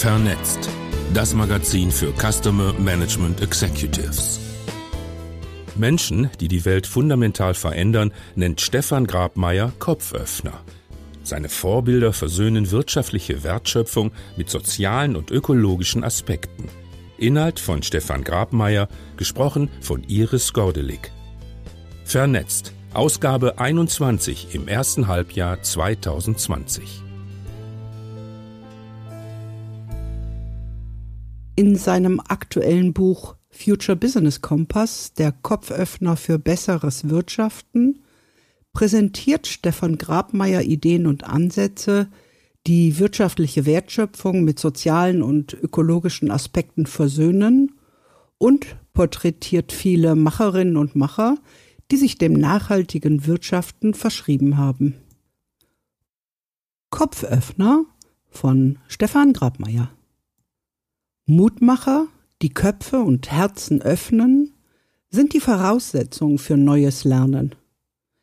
Vernetzt. Das Magazin für Customer Management Executives. Menschen, die die Welt fundamental verändern, nennt Stefan Grabmeier Kopföffner. Seine Vorbilder versöhnen wirtschaftliche Wertschöpfung mit sozialen und ökologischen Aspekten. Inhalt von Stefan Grabmeier, gesprochen von Iris Gordelik. Vernetzt. Ausgabe 21 im ersten Halbjahr 2020. In seinem aktuellen Buch Future Business Compass, der Kopföffner für besseres Wirtschaften, präsentiert Stefan Grabmeier Ideen und Ansätze, die wirtschaftliche Wertschöpfung mit sozialen und ökologischen Aspekten versöhnen und porträtiert viele Macherinnen und Macher, die sich dem nachhaltigen Wirtschaften verschrieben haben. Kopföffner von Stefan Grabmeier. Mutmacher, die Köpfe und Herzen öffnen, sind die Voraussetzung für neues Lernen.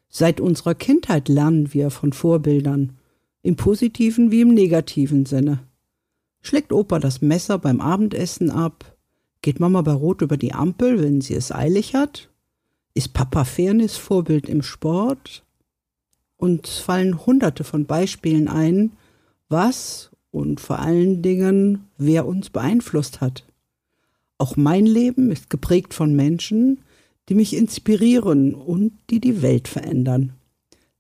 Seit unserer Kindheit lernen wir von Vorbildern, im positiven wie im negativen Sinne. Schlägt Opa das Messer beim Abendessen ab? Geht Mama bei Rot über die Ampel, wenn sie es eilig hat? Ist Papa Fairness Vorbild im Sport? Uns fallen hunderte von Beispielen ein, was und vor allen Dingen, wer uns beeinflusst hat. Auch mein Leben ist geprägt von Menschen, die mich inspirieren und die die Welt verändern.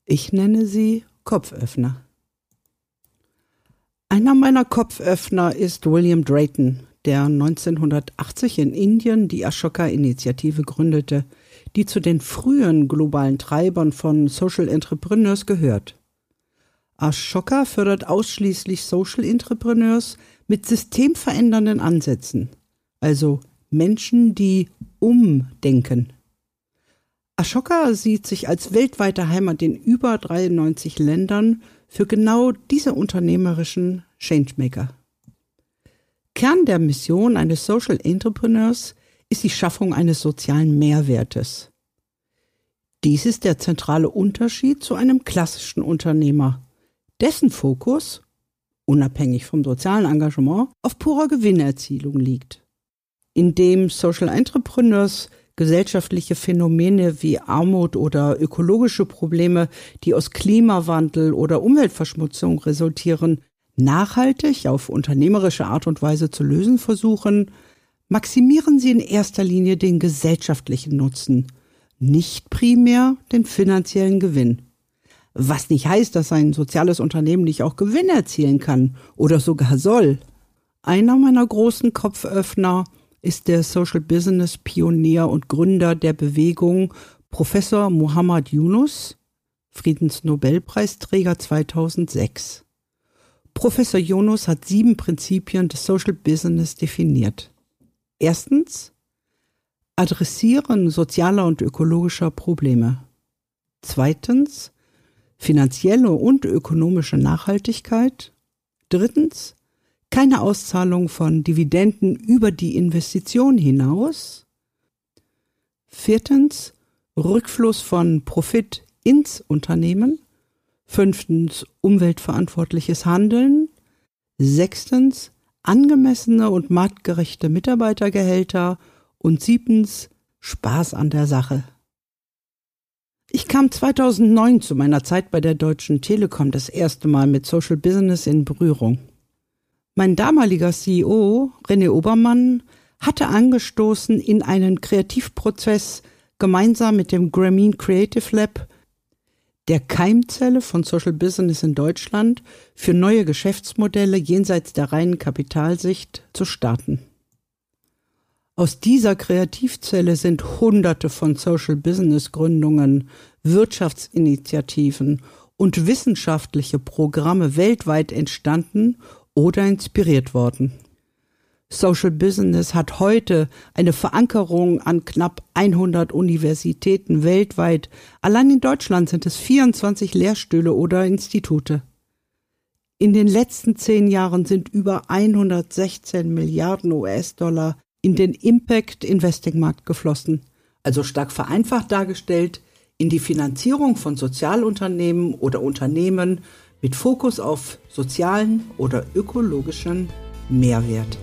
Ich nenne sie Kopföffner. Einer meiner Kopföffner ist William Drayton, der 1980 in Indien die Ashoka-Initiative gründete, die zu den frühen globalen Treibern von Social Entrepreneurs gehört. Ashoka fördert ausschließlich Social Entrepreneurs mit systemverändernden Ansätzen, also Menschen, die umdenken. Ashoka sieht sich als weltweite Heimat in über 93 Ländern für genau diese unternehmerischen Changemaker. Kern der Mission eines Social Entrepreneurs ist die Schaffung eines sozialen Mehrwertes. Dies ist der zentrale Unterschied zu einem klassischen Unternehmer, dessen Fokus, unabhängig vom sozialen Engagement, auf purer Gewinnerzielung liegt. Indem Social Entrepreneurs gesellschaftliche Phänomene wie Armut oder ökologische Probleme, die aus Klimawandel oder Umweltverschmutzung resultieren, nachhaltig auf unternehmerische Art und Weise zu lösen versuchen, maximieren sie in erster Linie den gesellschaftlichen Nutzen, nicht primär den finanziellen Gewinn. Was nicht heißt, dass ein soziales Unternehmen nicht auch Gewinn erzielen kann oder sogar soll. Einer meiner großen Kopföffner ist der Social Business Pionier und Gründer der Bewegung Professor Muhammad Yunus, Friedensnobelpreisträger 2006. Professor Yunus hat sieben Prinzipien des Social Business definiert. Erstens Adressieren sozialer und ökologischer Probleme. Zweitens finanzielle und ökonomische Nachhaltigkeit. Drittens keine Auszahlung von Dividenden über die Investition hinaus. Viertens Rückfluss von Profit ins Unternehmen. Fünftens umweltverantwortliches Handeln. Sechstens angemessene und marktgerechte Mitarbeitergehälter und siebtens Spaß an der Sache. Ich kam 2009 zu meiner Zeit bei der Deutschen Telekom das erste Mal mit Social Business in Berührung. Mein damaliger CEO, René Obermann, hatte angestoßen, in einen Kreativprozess gemeinsam mit dem Grameen Creative Lab der Keimzelle von Social Business in Deutschland für neue Geschäftsmodelle jenseits der reinen Kapitalsicht zu starten. Aus dieser Kreativzelle sind Hunderte von Social Business Gründungen, Wirtschaftsinitiativen und wissenschaftliche Programme weltweit entstanden oder inspiriert worden. Social Business hat heute eine Verankerung an knapp 100 Universitäten weltweit. Allein in Deutschland sind es 24 Lehrstühle oder Institute. In den letzten zehn Jahren sind über 116 Milliarden US-Dollar in den Impact Investing Markt geflossen. Also stark vereinfacht dargestellt, in die Finanzierung von Sozialunternehmen oder Unternehmen mit Fokus auf sozialen oder ökologischen Mehrwert.